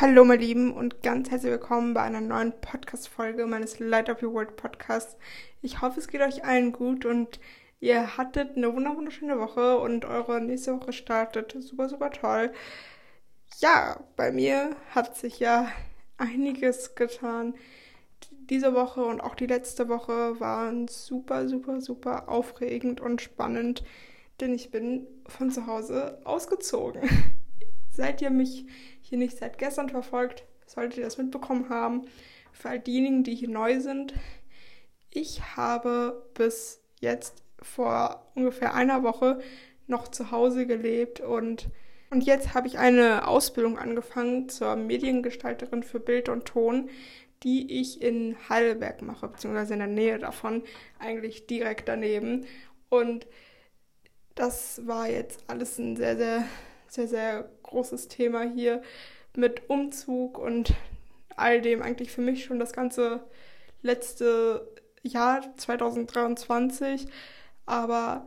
Hallo, meine Lieben, und ganz herzlich willkommen bei einer neuen Podcast-Folge meines Light of Your World Podcasts. Ich hoffe, es geht euch allen gut und ihr hattet eine wunderschöne Woche und eure nächste Woche startet super, super toll. Ja, bei mir hat sich ja einiges getan. Diese Woche und auch die letzte Woche waren super, super, super aufregend und spannend, denn ich bin von zu Hause ausgezogen. Seid ihr mich hier nicht seit gestern verfolgt, solltet ihr das mitbekommen haben. Für all diejenigen, die hier neu sind, ich habe bis jetzt vor ungefähr einer Woche noch zu Hause gelebt und, und jetzt habe ich eine Ausbildung angefangen zur Mediengestalterin für Bild und Ton, die ich in Heidelberg mache, beziehungsweise in der Nähe davon, eigentlich direkt daneben. Und das war jetzt alles ein sehr, sehr sehr, sehr großes Thema hier mit Umzug und all dem eigentlich für mich schon das ganze letzte Jahr 2023, aber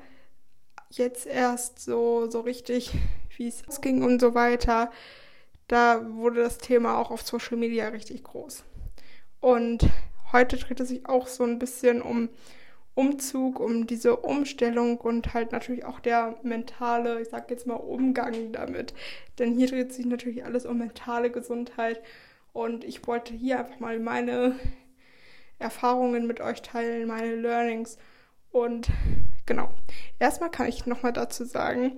jetzt erst so, so richtig, wie es ausging und so weiter, da wurde das Thema auch auf Social Media richtig groß. Und heute dreht es sich auch so ein bisschen um Umzug, um diese Umstellung und halt natürlich auch der mentale, ich sag jetzt mal, Umgang damit. Denn hier dreht sich natürlich alles um mentale Gesundheit und ich wollte hier einfach mal meine Erfahrungen mit euch teilen, meine Learnings und genau. Erstmal kann ich nochmal dazu sagen,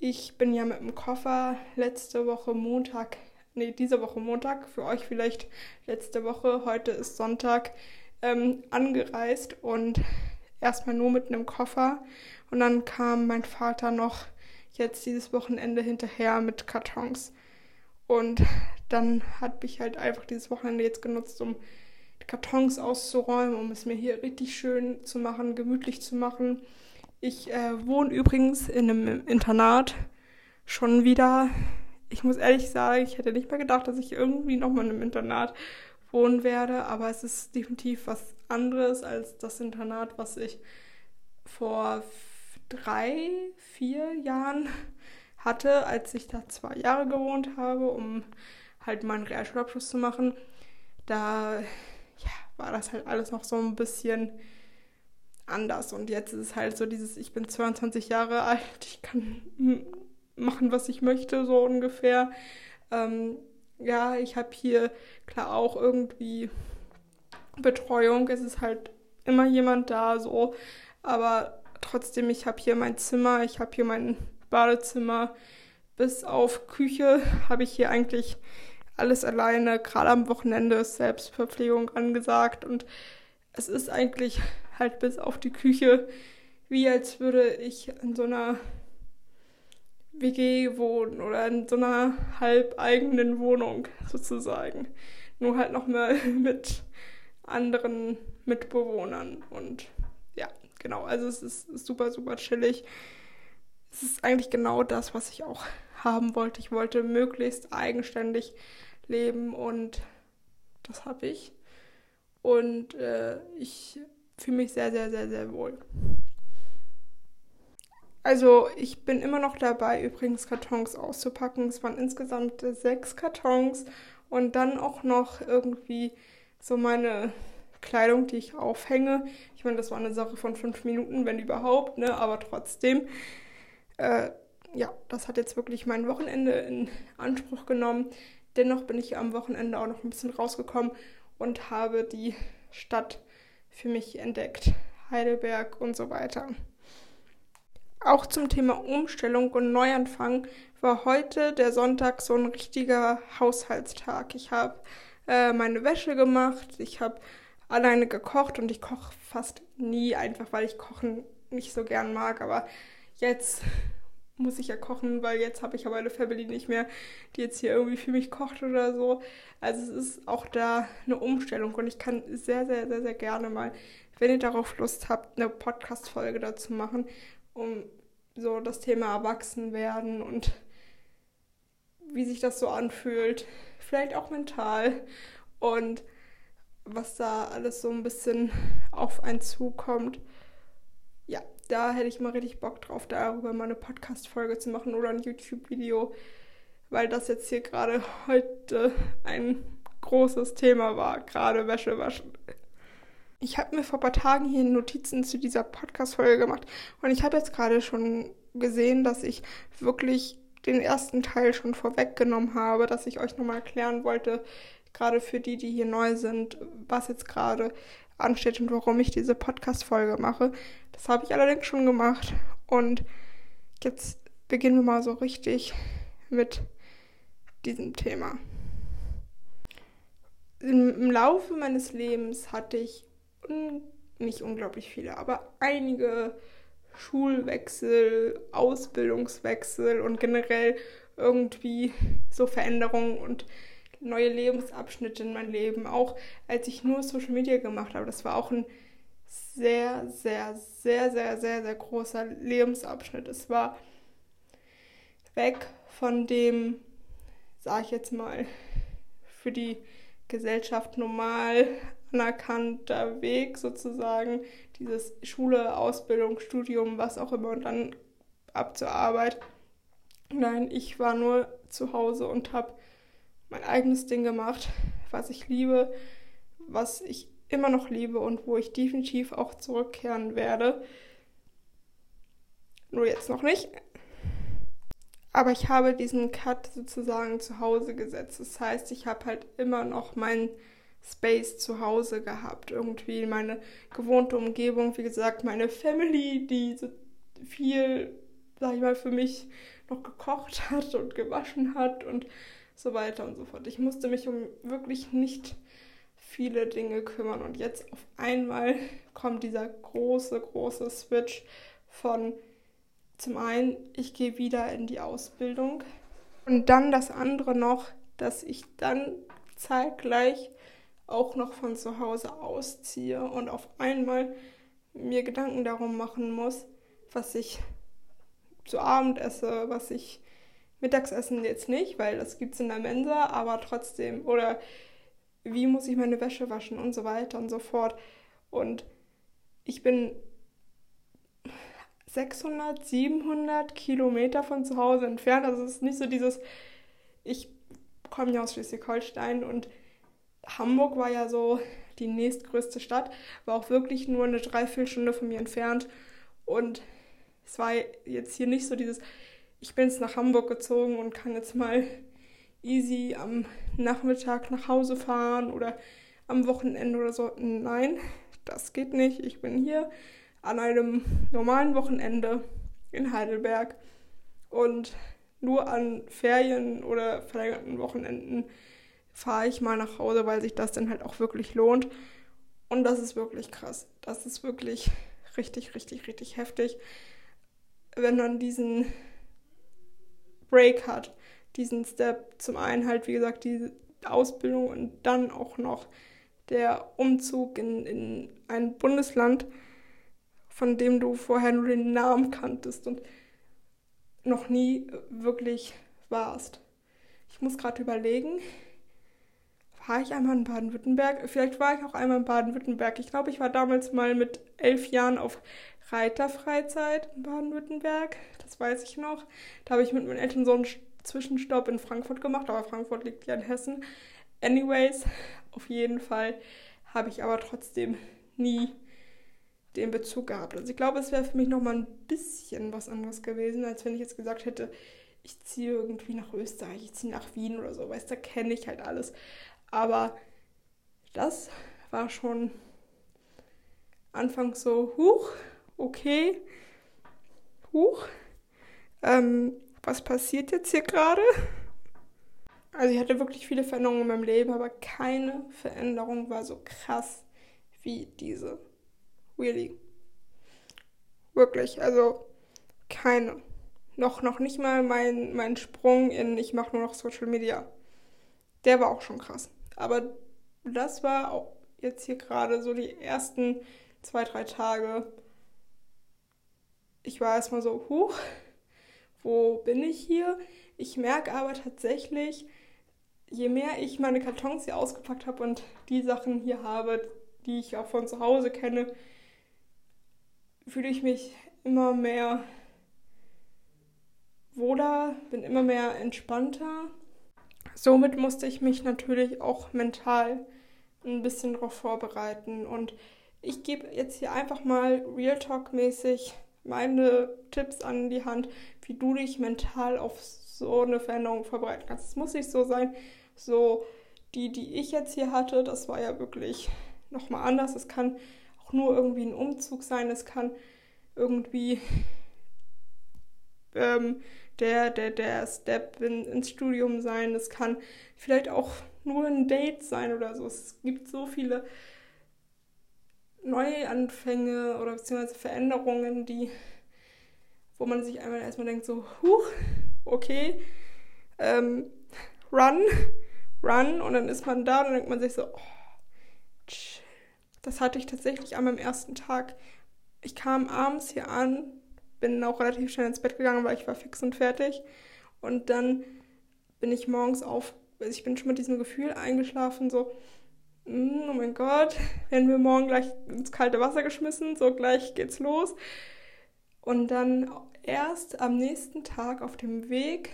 ich bin ja mit dem Koffer letzte Woche Montag, nee, diese Woche Montag, für euch vielleicht letzte Woche, heute ist Sonntag, ähm, angereist und erstmal nur mit einem Koffer. Und dann kam mein Vater noch jetzt dieses Wochenende hinterher mit Kartons. Und dann hat mich halt einfach dieses Wochenende jetzt genutzt, um Kartons auszuräumen, um es mir hier richtig schön zu machen, gemütlich zu machen. Ich äh, wohne übrigens in einem Internat schon wieder. Ich muss ehrlich sagen, ich hätte nicht mehr gedacht, dass ich irgendwie nochmal in einem Internat wohnen werde, aber es ist definitiv was anderes als das Internat, was ich vor drei, vier Jahren hatte, als ich da zwei Jahre gewohnt habe, um halt meinen Realschulabschluss zu machen. Da ja, war das halt alles noch so ein bisschen anders. Und jetzt ist es halt so dieses, ich bin 22 Jahre alt, ich kann machen, was ich möchte, so ungefähr. Ähm, ja, ich habe hier klar auch irgendwie Betreuung. Es ist halt immer jemand da, so. Aber trotzdem, ich habe hier mein Zimmer, ich habe hier mein Badezimmer. Bis auf Küche habe ich hier eigentlich alles alleine. Gerade am Wochenende ist Selbstverpflegung angesagt und es ist eigentlich halt bis auf die Küche wie als würde ich in so einer WG wohnen oder in so einer halbeigenen Wohnung sozusagen. Nur halt noch mal mit anderen Mitbewohnern und ja, genau. Also es ist super, super chillig. Es ist eigentlich genau das, was ich auch haben wollte. Ich wollte möglichst eigenständig leben und das habe ich. Und äh, ich fühle mich sehr, sehr, sehr, sehr wohl. Also ich bin immer noch dabei, übrigens Kartons auszupacken. Es waren insgesamt sechs Kartons und dann auch noch irgendwie so meine Kleidung, die ich aufhänge. Ich meine, das war eine Sache von fünf Minuten, wenn überhaupt, ne? Aber trotzdem. Äh, ja, das hat jetzt wirklich mein Wochenende in Anspruch genommen. Dennoch bin ich am Wochenende auch noch ein bisschen rausgekommen und habe die Stadt für mich entdeckt. Heidelberg und so weiter. Auch zum Thema Umstellung und Neuanfang war heute der Sonntag so ein richtiger Haushaltstag. Ich habe äh, meine Wäsche gemacht, ich habe alleine gekocht und ich koche fast nie, einfach weil ich Kochen nicht so gern mag. Aber jetzt muss ich ja kochen, weil jetzt habe ich aber eine Family nicht mehr, die jetzt hier irgendwie für mich kocht oder so. Also es ist auch da eine Umstellung und ich kann sehr, sehr, sehr, sehr gerne mal, wenn ihr darauf Lust habt, eine Podcast-Folge dazu machen, um so das Thema Erwachsenwerden und wie sich das so anfühlt, vielleicht auch mental und was da alles so ein bisschen auf einen zukommt. Ja, da hätte ich mal richtig Bock drauf, darüber mal eine Podcast-Folge zu machen oder ein YouTube-Video, weil das jetzt hier gerade heute ein großes Thema war, gerade Wäsche waschen. Ich habe mir vor ein paar Tagen hier Notizen zu dieser Podcast-Folge gemacht und ich habe jetzt gerade schon gesehen, dass ich wirklich den ersten Teil schon vorweggenommen habe, dass ich euch nochmal erklären wollte, gerade für die, die hier neu sind, was jetzt gerade ansteht und warum ich diese Podcast-Folge mache. Das habe ich allerdings schon gemacht und jetzt beginnen wir mal so richtig mit diesem Thema. Im, Laufe meines Lebens hatte ich un nicht unglaublich viele, aber einige Schulwechsel, Ausbildungswechsel und generell irgendwie so Veränderungen und neue Lebensabschnitte in mein Leben. Auch als ich nur Social Media gemacht habe, das war auch ein sehr, sehr, sehr, sehr, sehr, sehr großer Lebensabschnitt. Es war weg von dem, sag ich jetzt mal, für die Gesellschaft normal anerkannter Weg sozusagen, dieses Schule, Ausbildung, Studium, was auch immer und dann ab zur Arbeit. Nein, ich war nur zu Hause und habe mein eigenes Ding gemacht, was ich liebe, was ich immer noch liebe und wo ich definitiv auch zurückkehren werde. Nur jetzt noch nicht. Aber ich habe diesen Cut sozusagen zu Hause gesetzt. Das heißt, ich habe halt immer noch meinen Space zu Hause gehabt. Irgendwie meine gewohnte Umgebung, wie gesagt, meine Family, die so viel, sag ich mal, für mich noch gekocht hat und gewaschen hat und so weiter und so fort. Ich musste mich um wirklich nicht viele Dinge kümmern und jetzt auf einmal kommt dieser große, große Switch von zum einen, ich gehe wieder in die Ausbildung und dann das andere noch, dass ich dann zeitgleich auch noch von zu Hause ausziehe und auf einmal mir Gedanken darum machen muss, was ich zu Abend esse, was ich Mittagsessen jetzt nicht, weil das gibt es in der Mensa, aber trotzdem, oder wie muss ich meine Wäsche waschen und so weiter und so fort. Und ich bin 600, 700 Kilometer von zu Hause entfernt. Also es ist nicht so dieses, ich komme ja aus Schleswig-Holstein und Hamburg war ja so die nächstgrößte Stadt, war auch wirklich nur eine Dreiviertelstunde von mir entfernt. Und es war jetzt hier nicht so dieses, ich bin jetzt nach Hamburg gezogen und kann jetzt mal easy am Nachmittag nach Hause fahren oder am Wochenende oder so. Nein, das geht nicht. Ich bin hier an einem normalen Wochenende in Heidelberg und nur an Ferien oder verlängerten Wochenenden fahre ich mal nach Hause, weil sich das dann halt auch wirklich lohnt. Und das ist wirklich krass. Das ist wirklich richtig, richtig, richtig heftig, wenn man diesen Break hat, diesen Step. Zum einen halt, wie gesagt, die Ausbildung und dann auch noch der Umzug in, in ein Bundesland, von dem du vorher nur den Namen kanntest und noch nie wirklich warst. Ich muss gerade überlegen, war ich einmal in Baden-Württemberg? Vielleicht war ich auch einmal in Baden-Württemberg. Ich glaube, ich war damals mal mit elf Jahren auf Reiterfreizeit in Baden-Württemberg. Das weiß ich noch. Da habe ich mit meinen Eltern so einen Zwischenstopp in Frankfurt gemacht, aber Frankfurt liegt ja in Hessen. Anyways, auf jeden Fall habe ich aber trotzdem nie den Bezug gehabt. Also ich glaube, es wäre für mich nochmal ein bisschen was anderes gewesen, als wenn ich jetzt gesagt hätte, ich ziehe irgendwie nach Österreich, ich ziehe nach Wien oder so, weißt du, da kenne ich halt alles. Aber das war schon anfangs so, huch, okay, huch, ähm, was passiert jetzt hier gerade? Also ich hatte wirklich viele Veränderungen in meinem Leben, aber keine Veränderung war so krass wie diese. Really. Wirklich, also keine. Noch, noch nicht mal mein, mein Sprung in ich mache nur noch Social Media. Der war auch schon krass. Aber das war auch jetzt hier gerade so die ersten zwei, drei Tage. Ich war erstmal so, huch, wo bin ich hier? Ich merke aber tatsächlich, je mehr ich meine Kartons hier ausgepackt habe und die Sachen hier habe, die ich auch von zu Hause kenne, fühle ich mich immer mehr wohler, bin immer mehr entspannter. Somit musste ich mich natürlich auch mental ein bisschen darauf vorbereiten. Und ich gebe jetzt hier einfach mal Real Talk-mäßig meine Tipps an die Hand, wie du dich mental auf so eine Veränderung vorbereiten kannst. Es muss nicht so sein, so die, die ich jetzt hier hatte, das war ja wirklich nochmal anders. Es kann auch nur irgendwie ein Umzug sein, es kann irgendwie ähm, der, der, der Step in, ins Studium sein, es kann vielleicht auch nur ein Date sein oder so. Es gibt so viele Neuanfänge oder beziehungsweise Veränderungen, die, wo man sich einmal erstmal denkt, so, huch, okay, ähm, run, run, und dann ist man da und dann denkt man sich so, oh. Das hatte ich tatsächlich an meinem ersten Tag. Ich kam abends hier an, bin auch relativ schnell ins Bett gegangen, weil ich war fix und fertig. Und dann bin ich morgens auf, also ich bin schon mit diesem Gefühl eingeschlafen, so, mm, oh mein Gott, werden wir morgen gleich ins kalte Wasser geschmissen, so gleich geht's los. Und dann erst am nächsten Tag auf dem Weg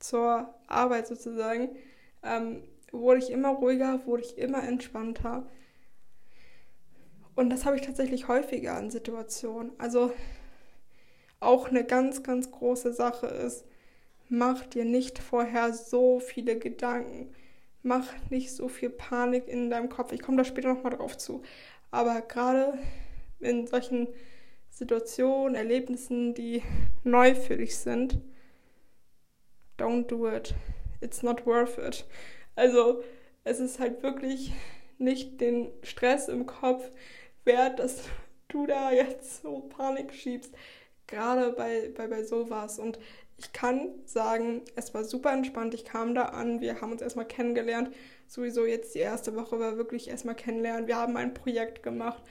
zur Arbeit sozusagen, ähm, wurde ich immer ruhiger, wurde ich immer entspannter. Und das habe ich tatsächlich häufiger in Situationen. Also auch eine ganz, ganz große Sache ist, mach dir nicht vorher so viele Gedanken. Mach nicht so viel Panik in deinem Kopf. Ich komme da später nochmal drauf zu. Aber gerade in solchen Situationen, Erlebnissen, die neu für dich sind, don't do it. It's not worth it. Also es ist halt wirklich nicht den Stress im Kopf wert, dass du da jetzt so Panik schiebst. Gerade bei, bei, bei sowas. Und ich kann sagen, es war super entspannt. Ich kam da an, wir haben uns erstmal kennengelernt. Sowieso jetzt die erste Woche war wirklich erstmal kennenlernen. Wir haben ein Projekt gemacht.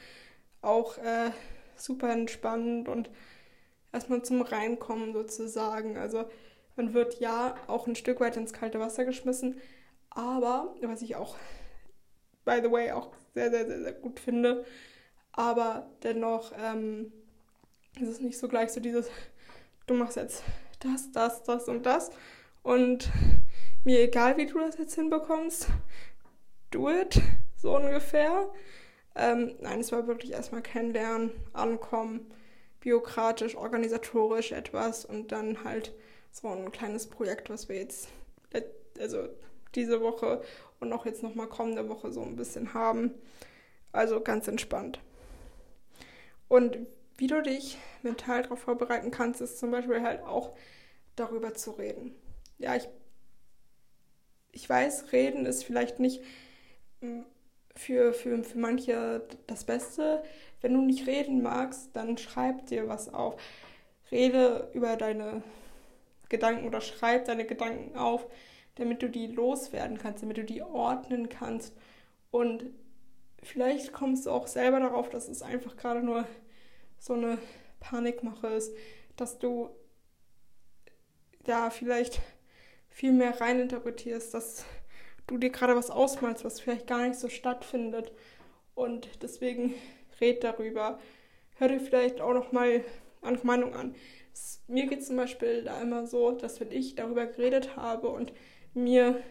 Auch äh, super entspannt und erstmal zum Reinkommen sozusagen. Also man wird ja auch ein Stück weit ins kalte Wasser geschmissen, aber was ich auch, by the way, auch sehr, sehr, sehr, sehr gut finde, aber dennoch ähm, ist es nicht so gleich so dieses, du machst jetzt das, das, das und das und mir egal, wie du das jetzt hinbekommst, do it, so ungefähr. Ähm, nein, es war wirklich erstmal kennenlernen, ankommen, bürokratisch, organisatorisch etwas und dann halt so ein kleines Projekt, was wir jetzt, also diese Woche und auch jetzt nochmal kommende Woche so ein bisschen haben. Also ganz entspannt. Und wie du dich mental darauf vorbereiten kannst, ist zum Beispiel halt auch darüber zu reden. Ja, ich, ich weiß, reden ist vielleicht nicht für, für, für manche das Beste. Wenn du nicht reden magst, dann schreib dir was auf. Rede über deine Gedanken oder schreib deine Gedanken auf, damit du die loswerden kannst, damit du die ordnen kannst. Und vielleicht kommst du auch selber darauf, dass es einfach gerade nur so eine Panikmache ist, dass du da vielleicht viel mehr reininterpretierst, dass du dir gerade was ausmalst, was vielleicht gar nicht so stattfindet. Und deswegen red darüber. Hör dir vielleicht auch noch mal andere Meinung an. Mir geht zum Beispiel da immer so, dass wenn ich darüber geredet habe und mir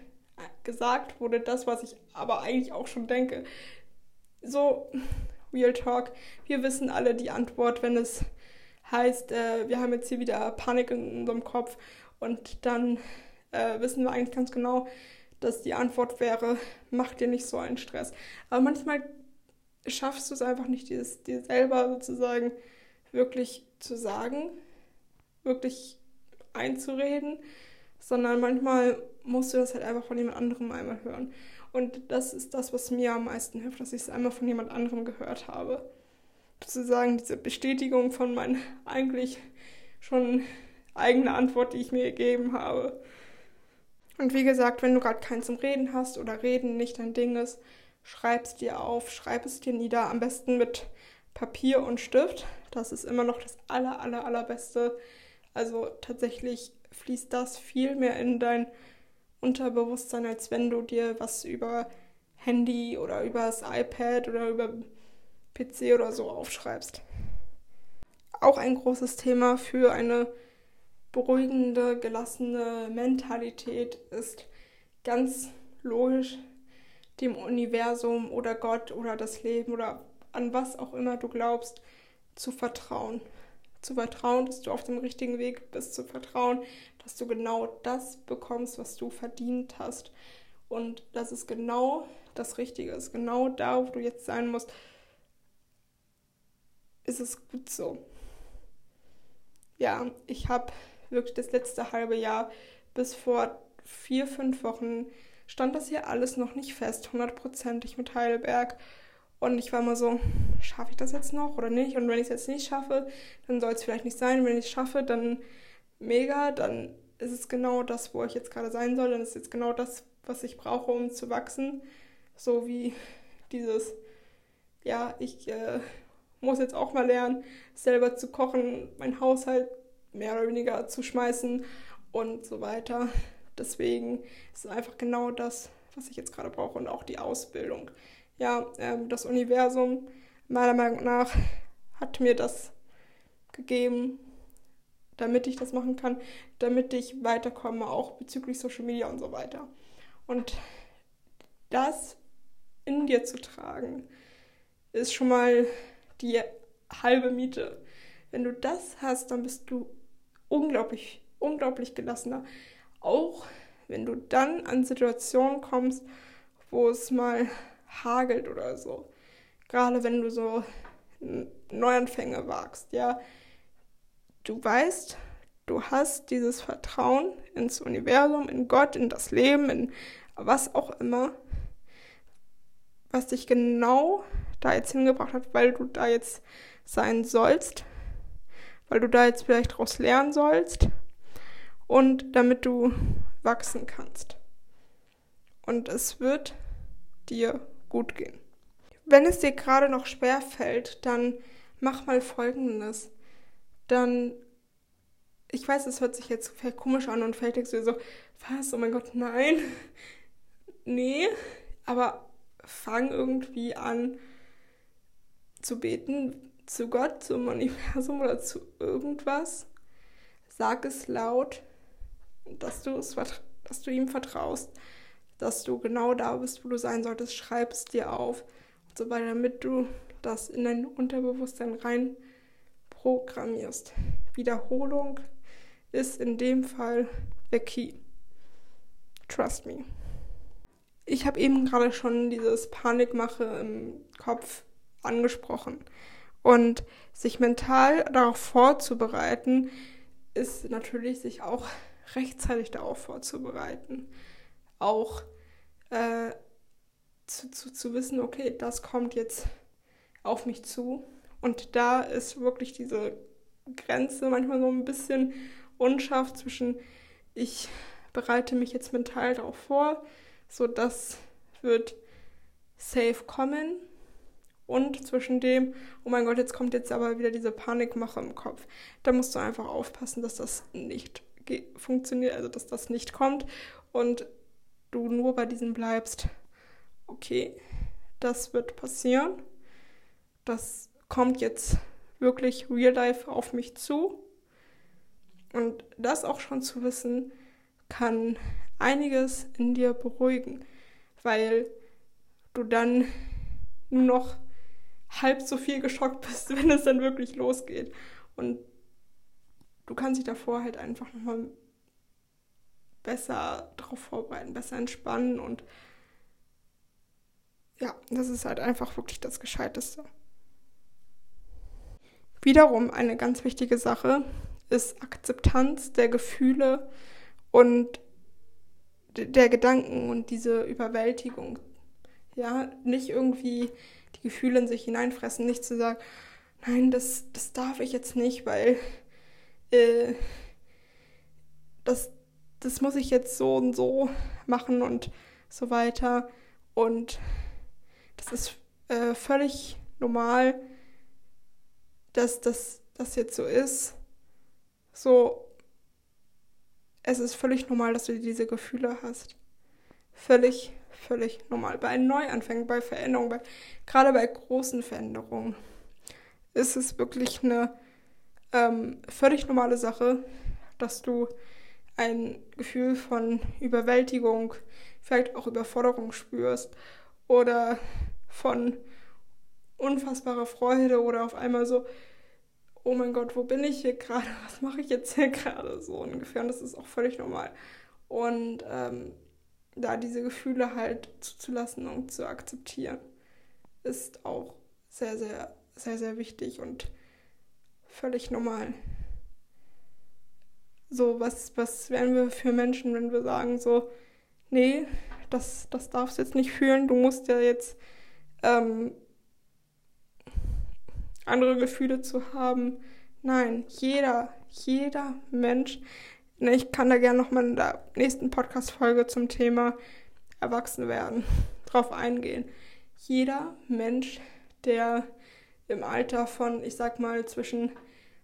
gesagt wurde, das, was ich aber eigentlich auch schon denke, so Real Talk, wir wissen alle die Antwort, wenn es heißt, äh, wir haben jetzt hier wieder Panik in unserem Kopf und dann äh, wissen wir eigentlich ganz genau, dass die Antwort wäre, mach dir nicht so einen Stress. Aber manchmal schaffst du es einfach nicht, dir, dir selber sozusagen wirklich zu sagen, wirklich einzureden, sondern manchmal musst du das halt einfach von jemand anderem einmal hören. Und das ist das, was mir am meisten hilft, dass ich es einmal von jemand anderem gehört habe. Sozusagen diese Bestätigung von meiner eigentlich schon eigenen Antwort, die ich mir gegeben habe. Und wie gesagt, wenn du gerade keinen zum Reden hast oder Reden nicht dein Ding ist, schreib es dir auf, schreib es dir nieder, am besten mit Papier und Stift. Das ist immer noch das aller, aller, allerbeste. Also tatsächlich fließt das viel mehr in dein Unterbewusstsein, als wenn du dir was über Handy oder über das iPad oder über PC oder so aufschreibst. Auch ein großes Thema für eine beruhigende, gelassene Mentalität ist ganz logisch dem Universum oder Gott oder das Leben oder an was auch immer du glaubst, zu vertrauen. Zu vertrauen, dass du auf dem richtigen Weg bist, zu vertrauen, dass du genau das bekommst, was du verdient hast. Und dass es genau das Richtige ist. Genau da, wo du jetzt sein musst, ist es gut so. Ja, ich habe wirklich das letzte halbe Jahr bis vor vier, fünf Wochen stand das hier alles noch nicht fest, hundertprozentig mit Heidelberg. Und ich war immer so, schaffe ich das jetzt noch oder nicht? Und wenn ich es jetzt nicht schaffe, dann soll es vielleicht nicht sein. Wenn ich es schaffe, dann mega, dann ist es genau das, wo ich jetzt gerade sein soll. Dann ist es jetzt genau das, was ich brauche, um zu wachsen. So wie dieses, ja, ich äh, muss jetzt auch mal lernen, selber zu kochen, mein Haushalt mehr oder weniger zu schmeißen und so weiter. Deswegen ist es einfach genau das, was ich jetzt gerade brauche und auch die Ausbildung. Ja, ähm, das Universum, meiner Meinung nach, hat mir das gegeben, damit ich das machen kann, damit ich weiterkomme, auch bezüglich Social Media und so weiter. Und das in dir zu tragen, ist schon mal die halbe Miete. Wenn du das hast, dann bist du unglaublich, unglaublich gelassener. Auch wenn du dann an Situationen kommst, wo es mal hagelt oder so. Gerade wenn du so Neuanfänge wagst, ja. Du weißt, du hast dieses Vertrauen ins Universum, in Gott, in das Leben, in was auch immer, was dich genau da jetzt hingebracht hat, weil du da jetzt sein sollst, weil du da jetzt vielleicht daraus lernen sollst und damit du wachsen kannst. Und es wird dir gut gehen. Wenn es dir gerade noch schwer fällt, dann mach mal folgendes. Dann, ich weiß, es hört sich jetzt komisch an und denkst du so, was, oh mein Gott, nein. nee, aber fang irgendwie an zu beten zu Gott, zum Universum oder zu irgendwas. Sag es laut dass dass du ihm vertraust, dass du genau da bist, wo du sein solltest, schreib es dir auf und so weiter, damit du das in dein Unterbewusstsein rein programmierst. Wiederholung ist in dem Fall der Key. Trust me. Ich habe eben gerade schon dieses Panikmache im Kopf angesprochen. Und sich mental darauf vorzubereiten, ist natürlich sich auch rechtzeitig darauf vorzubereiten. Auch äh, zu, zu, zu wissen, okay, das kommt jetzt auf mich zu. Und da ist wirklich diese Grenze manchmal so ein bisschen unscharf zwischen, ich bereite mich jetzt mental darauf vor, so das wird safe kommen. Und zwischen dem, oh mein Gott, jetzt kommt jetzt aber wieder diese Panikmache im Kopf. Da musst du einfach aufpassen, dass das nicht funktioniert, also dass das nicht kommt und du nur bei diesem bleibst, okay, das wird passieren, das kommt jetzt wirklich real life auf mich zu. Und das auch schon zu wissen, kann einiges in dir beruhigen, weil du dann nur noch halb so viel geschockt bist, wenn es dann wirklich losgeht. Und du kannst dich davor halt einfach nochmal besser darauf vorbereiten, besser entspannen und ja, das ist halt einfach wirklich das Gescheiteste. Wiederum eine ganz wichtige Sache ist Akzeptanz der Gefühle und der Gedanken und diese Überwältigung. Ja, nicht irgendwie die Gefühle in sich hineinfressen, nicht zu sagen, nein, das, das darf ich jetzt nicht, weil äh, das, das muss ich jetzt so und so machen und so weiter. Und das ist äh, völlig normal, dass das, das jetzt so ist. So, es ist völlig normal, dass du diese Gefühle hast. Völlig, völlig normal. Bei Neuanfängen, bei Veränderungen, bei, gerade bei großen Veränderungen ist es wirklich eine ähm, völlig normale Sache, dass du ein Gefühl von Überwältigung, vielleicht auch Überforderung spürst oder von unfassbarer Freude oder auf einmal so, oh mein Gott, wo bin ich hier gerade? Was mache ich jetzt hier gerade? So ungefähr. Und das ist auch völlig normal. Und ähm, da diese Gefühle halt zuzulassen und zu akzeptieren, ist auch sehr, sehr, sehr, sehr wichtig und völlig normal. So, was, was wären wir für Menschen, wenn wir sagen so, nee, das, das darfst du jetzt nicht fühlen, du musst ja jetzt ähm, andere Gefühle zu haben. Nein, jeder, jeder Mensch, ne, ich kann da gerne nochmal in der nächsten Podcast-Folge zum Thema Erwachsenwerden drauf eingehen. Jeder Mensch, der im Alter von, ich sag mal, zwischen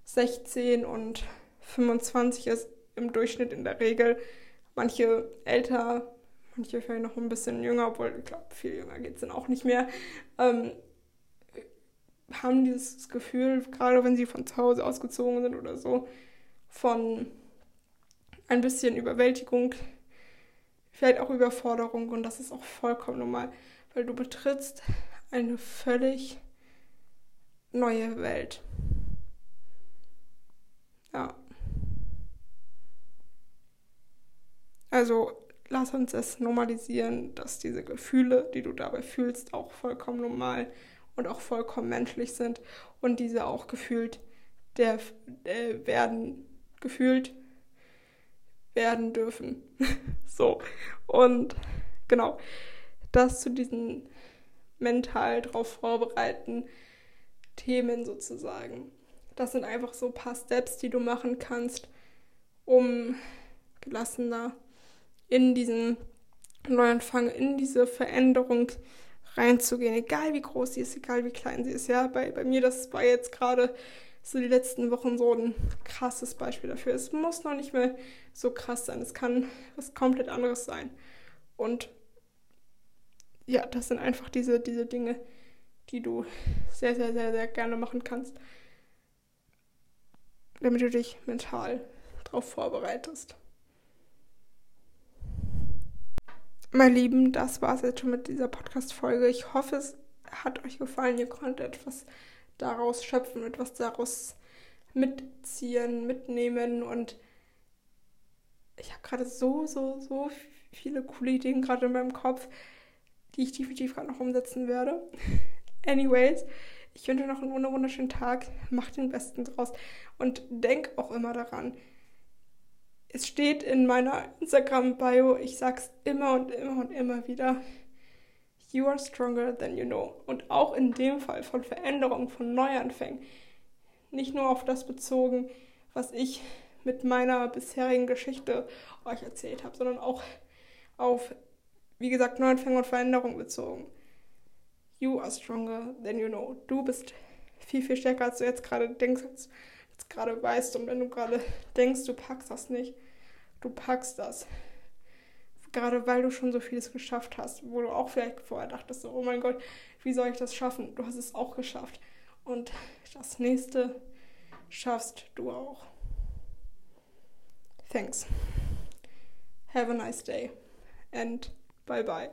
16 und 25 ist im Durchschnitt in der Regel. Manche älter, manche vielleicht noch ein bisschen jünger, obwohl ich glaube, viel jünger geht es dann auch nicht mehr. Ähm, haben dieses Gefühl, gerade wenn sie von zu Hause ausgezogen sind oder so, von ein bisschen Überwältigung, vielleicht auch Überforderung und das ist auch vollkommen normal, weil du betrittst eine völlig neue Welt. Ja. Also lass uns es normalisieren, dass diese Gefühle, die du dabei fühlst, auch vollkommen normal und auch vollkommen menschlich sind und diese auch gefühlt der, äh, werden gefühlt werden dürfen. so. Und genau, das zu diesen mental darauf vorbereiten Themen sozusagen. Das sind einfach so ein paar Steps, die du machen kannst, um gelassener in diesen Neuanfang, in diese Veränderung reinzugehen, egal wie groß sie ist, egal wie klein sie ist. Ja, bei, bei mir, das war jetzt gerade so die letzten Wochen so ein krasses Beispiel dafür. Es muss noch nicht mehr so krass sein. Es kann was komplett anderes sein. Und ja, das sind einfach diese, diese Dinge, die du sehr, sehr, sehr, sehr gerne machen kannst, damit du dich mental darauf vorbereitest. Meine Lieben, das war es jetzt schon mit dieser Podcast-Folge. Ich hoffe, es hat euch gefallen. Ihr konntet etwas daraus schöpfen, etwas daraus mitziehen, mitnehmen. Und ich habe gerade so, so, so viele coole Ideen gerade in meinem Kopf, die ich definitiv gerade noch umsetzen werde. Anyways, ich wünsche noch einen wunderschönen Tag. Macht den Besten draus. Und denk auch immer daran, es steht in meiner Instagram-Bio, ich sag's immer und immer und immer wieder, you are stronger than you know. Und auch in dem Fall von Veränderung, von Neuanfängen, nicht nur auf das bezogen, was ich mit meiner bisherigen Geschichte euch erzählt habe, sondern auch auf, wie gesagt, Neuanfänge und Veränderung bezogen. You are stronger than you know. Du bist viel, viel stärker, als du jetzt gerade denkst, als jetzt gerade weißt. Und wenn du gerade denkst, du packst das nicht, du packst das. Gerade weil du schon so vieles geschafft hast, wo du auch vielleicht vorher dachtest, oh mein Gott, wie soll ich das schaffen? Du hast es auch geschafft. Und das nächste schaffst du auch. Thanks. Have a nice day and bye bye.